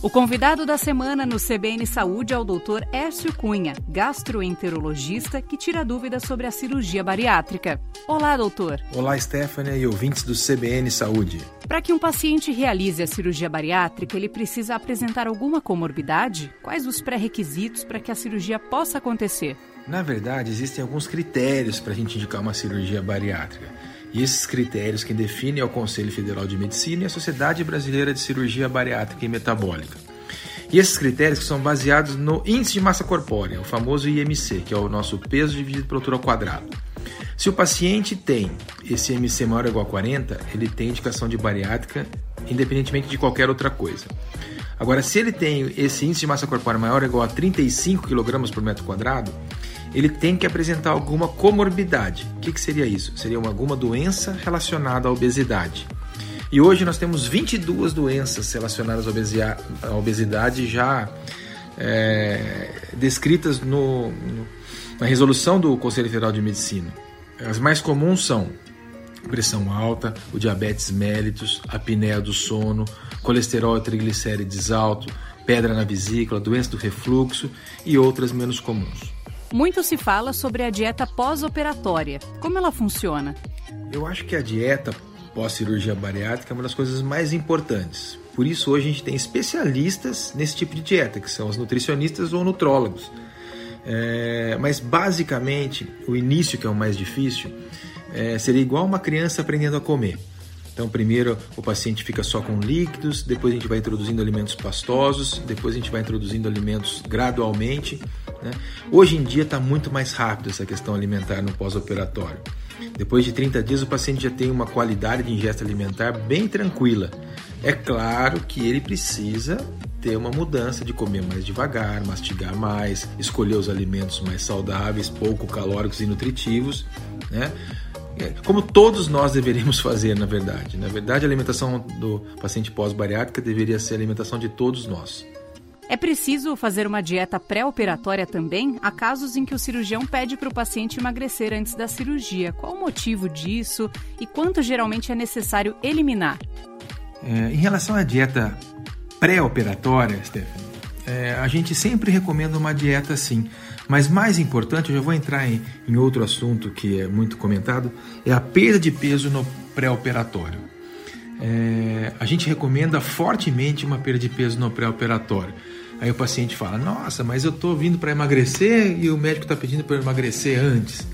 O convidado da semana no CBN Saúde é o Dr. Écio Cunha, gastroenterologista que tira dúvidas sobre a cirurgia bariátrica. Olá, doutor. Olá, Stephanie e ouvintes do CBN Saúde. Para que um paciente realize a cirurgia bariátrica, ele precisa apresentar alguma comorbidade? Quais os pré-requisitos para que a cirurgia possa acontecer? Na verdade, existem alguns critérios para a gente indicar uma cirurgia bariátrica. E esses critérios quem define é o Conselho Federal de Medicina e a Sociedade Brasileira de Cirurgia Bariátrica e Metabólica. E esses critérios são baseados no índice de massa corpórea, o famoso IMC, que é o nosso peso dividido pela altura ao quadrado. Se o paciente tem esse IMC maior ou igual a 40, ele tem indicação de bariátrica, independentemente de qualquer outra coisa. Agora, se ele tem esse índice de massa corpórea maior ou igual a 35 kg por metro quadrado, ele tem que apresentar alguma comorbidade. O que, que seria isso? Seria uma, alguma doença relacionada à obesidade. E hoje nós temos 22 doenças relacionadas à obesidade já é, descritas no, no, na resolução do Conselho Federal de Medicina. As mais comuns são pressão alta, o diabetes mellitus, a apneia do sono, colesterol e triglicérides alto, pedra na vesícula, doença do refluxo e outras menos comuns. Muito se fala sobre a dieta pós-operatória. Como ela funciona? Eu acho que a dieta pós-cirurgia bariátrica é uma das coisas mais importantes. Por isso, hoje a gente tem especialistas nesse tipo de dieta, que são os nutricionistas ou nutrólogos. É, mas, basicamente, o início, que é o mais difícil, é, seria igual uma criança aprendendo a comer. Então, primeiro o paciente fica só com líquidos, depois a gente vai introduzindo alimentos pastosos, depois a gente vai introduzindo alimentos gradualmente. Né? Hoje em dia está muito mais rápido essa questão alimentar no pós-operatório. Depois de 30 dias, o paciente já tem uma qualidade de ingesta alimentar bem tranquila. É claro que ele precisa ter uma mudança de comer mais devagar, mastigar mais, escolher os alimentos mais saudáveis, pouco calóricos e nutritivos, né? É, como todos nós deveríamos fazer, na verdade. Na verdade, a alimentação do paciente pós-bariátrica deveria ser a alimentação de todos nós. É preciso fazer uma dieta pré-operatória também? Há casos em que o cirurgião pede para o paciente emagrecer antes da cirurgia. Qual o motivo disso e quanto geralmente é necessário eliminar? É, em relação à dieta pré-operatória, Stephanie, é, a gente sempre recomenda uma dieta assim. Mas mais importante, eu já vou entrar em, em outro assunto que é muito comentado, é a perda de peso no pré-operatório. É, a gente recomenda fortemente uma perda de peso no pré-operatório. Aí o paciente fala: Nossa, mas eu estou vindo para emagrecer e o médico está pedindo para emagrecer antes.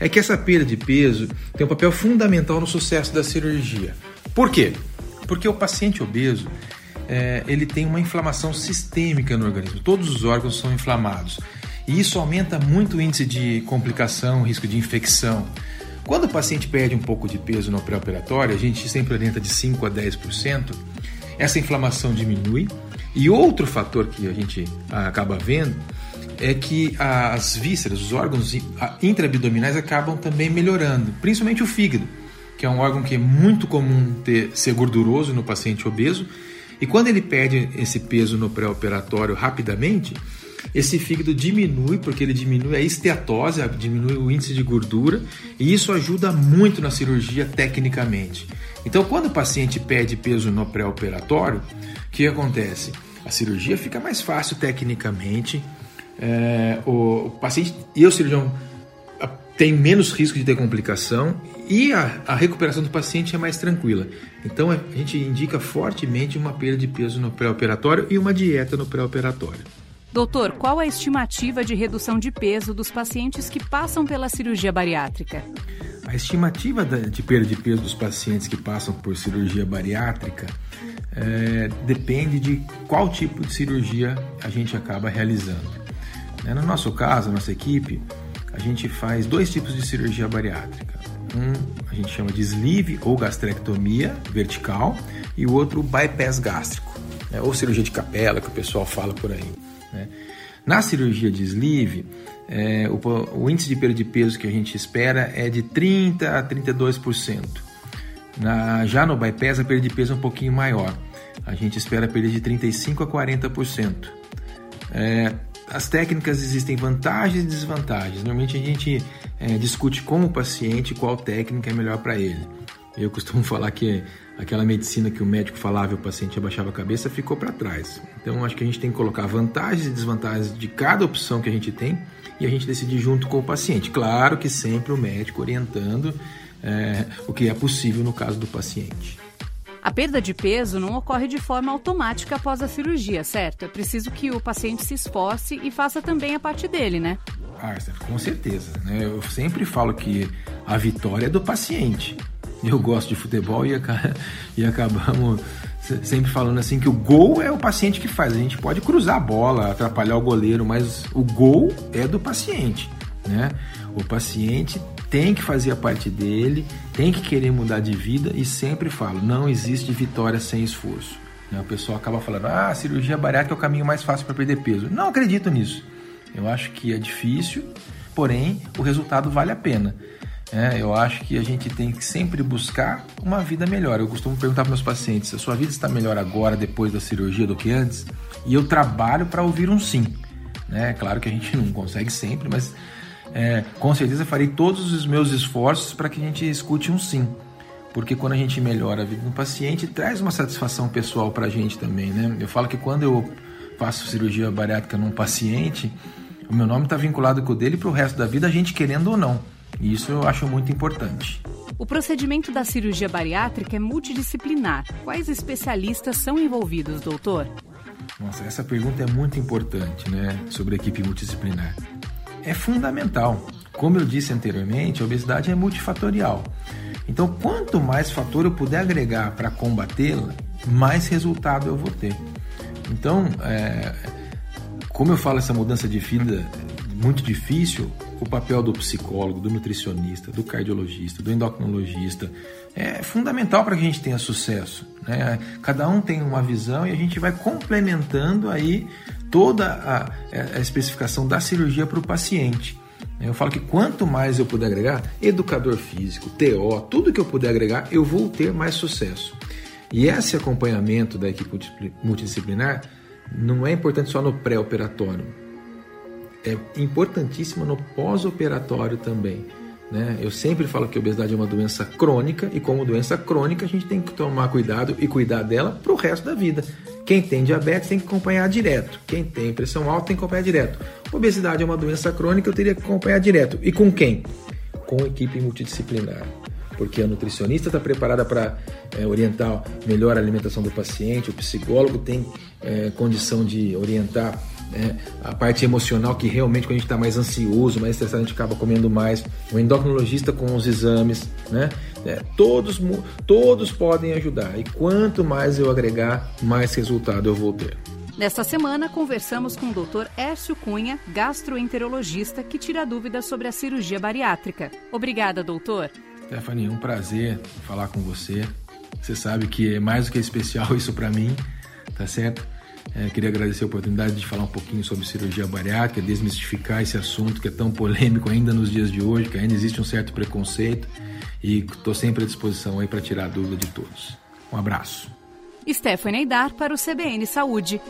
É que essa perda de peso tem um papel fundamental no sucesso da cirurgia. Por quê? Porque o paciente obeso é, ele tem uma inflamação sistêmica no organismo. Todos os órgãos são inflamados. E isso aumenta muito o índice de complicação, risco de infecção. Quando o paciente perde um pouco de peso no pré-operatório, a gente sempre orienta de 5 a 10%, essa inflamação diminui. E outro fator que a gente acaba vendo é que as vísceras, os órgãos intraabdominais acabam também melhorando, principalmente o fígado, que é um órgão que é muito comum ter, ser gorduroso no paciente obeso. E quando ele perde esse peso no pré-operatório rapidamente, esse fígado diminui, porque ele diminui a esteatose, diminui o índice de gordura, e isso ajuda muito na cirurgia tecnicamente. Então, quando o paciente perde peso no pré-operatório, o que acontece? A cirurgia fica mais fácil tecnicamente, é, o, o paciente e o cirurgião tem menos risco de ter complicação e a, a, recuperação do paciente é mais tranquila. Então a gente indica fortemente uma perda de peso no pré-operatório e uma dieta no pré-operatório. Doutor, qual a estimativa de redução de peso dos pacientes que passam pela cirurgia bariátrica? A estimativa de perda de peso dos pacientes que passam por cirurgia bariátrica é, depende de qual tipo de cirurgia a gente acaba realizando. Né, no nosso caso, nossa equipe, a gente faz dois tipos de cirurgia bariátrica. Um a gente chama de sleeve ou gastrectomia vertical e o outro bypass gástrico, né? ou cirurgia de capela que o pessoal fala por aí. Né? Na cirurgia de sleeve, é, o, o, índice de perda de peso que a gente espera é de 30 a 32%. Na, já no bypass, a perda de peso é um pouquinho maior. A gente espera perda de 35 a 40%. É, as técnicas existem vantagens e desvantagens. Normalmente a gente é, discute com o paciente qual técnica é melhor para ele. Eu costumo falar que aquela medicina que o médico falava e o paciente abaixava a cabeça ficou para trás. Então acho que a gente tem que colocar vantagens e desvantagens de cada opção que a gente tem e a gente decidir junto com o paciente. Claro que sempre o médico orientando é, o que é possível no caso do paciente. A perda de peso não ocorre de forma automática após a cirurgia, certo? É preciso que o paciente se esforce e faça também a parte dele, né? Ah, com certeza. Né? Eu sempre falo que a vitória é do paciente. Eu gosto de futebol e, e acabamos sempre falando assim que o gol é o paciente que faz. A gente pode cruzar a bola, atrapalhar o goleiro, mas o gol é do paciente. Né? O paciente tem que fazer a parte dele, tem que querer mudar de vida e sempre falo, não existe vitória sem esforço. Né? O pessoal acaba falando, ah, a cirurgia bariátrica é o caminho mais fácil para perder peso. Não acredito nisso. Eu acho que é difícil, porém o resultado vale a pena. É, eu acho que a gente tem que sempre buscar uma vida melhor. Eu costumo perguntar para meus pacientes: a sua vida está melhor agora, depois da cirurgia, do que antes? E eu trabalho para ouvir um sim. Né? Claro que a gente não consegue sempre, mas é, com certeza farei todos os meus esforços para que a gente escute um sim. Porque quando a gente melhora a vida do paciente, traz uma satisfação pessoal para a gente também, né? Eu falo que quando eu faço cirurgia bariátrica num paciente, o meu nome está vinculado com o dele para o resto da vida, a gente querendo ou não. E isso eu acho muito importante. O procedimento da cirurgia bariátrica é multidisciplinar. Quais especialistas são envolvidos, doutor? Nossa, essa pergunta é muito importante, né? Sobre a equipe multidisciplinar é fundamental. Como eu disse anteriormente, a obesidade é multifatorial. Então, quanto mais fator eu puder agregar para combatê-la, mais resultado eu vou ter. Então, é, como eu falo, essa mudança de vida muito difícil, o papel do psicólogo, do nutricionista, do cardiologista, do endocrinologista é fundamental para que a gente tenha sucesso. Né? Cada um tem uma visão e a gente vai complementando aí toda a, a especificação da cirurgia para o paciente. Eu falo que quanto mais eu puder agregar, educador físico, TO, tudo que eu puder agregar, eu vou ter mais sucesso. E esse acompanhamento da equipe multidisciplinar não é importante só no pré-operatório, é importantíssimo no pós-operatório também. Né? Eu sempre falo que a obesidade é uma doença crônica e, como doença crônica, a gente tem que tomar cuidado e cuidar dela para o resto da vida. Quem tem diabetes tem que acompanhar direto. Quem tem pressão alta tem que acompanhar direto. Obesidade é uma doença crônica, eu teria que acompanhar direto. E com quem? Com equipe multidisciplinar. Porque a nutricionista está preparada para é, orientar melhor a alimentação do paciente, o psicólogo tem é, condição de orientar né? A parte emocional, que realmente quando a gente está mais ansioso, mais estressado, a gente acaba comendo mais. O endocrinologista com os exames, né? É, todos, todos podem ajudar. E quanto mais eu agregar, mais resultado eu vou ter. Nesta semana, conversamos com o Dr. Ércio Cunha, gastroenterologista, que tira dúvidas sobre a cirurgia bariátrica. Obrigada, doutor. Stephanie, um prazer falar com você. Você sabe que é mais do que especial isso para mim, tá certo? É, queria agradecer a oportunidade de falar um pouquinho sobre cirurgia bariátrica, desmistificar esse assunto que é tão polêmico ainda nos dias de hoje, que ainda existe um certo preconceito e estou sempre à disposição aí para tirar a dúvida de todos. Um abraço. Stephanie Aidar para o CBN Saúde.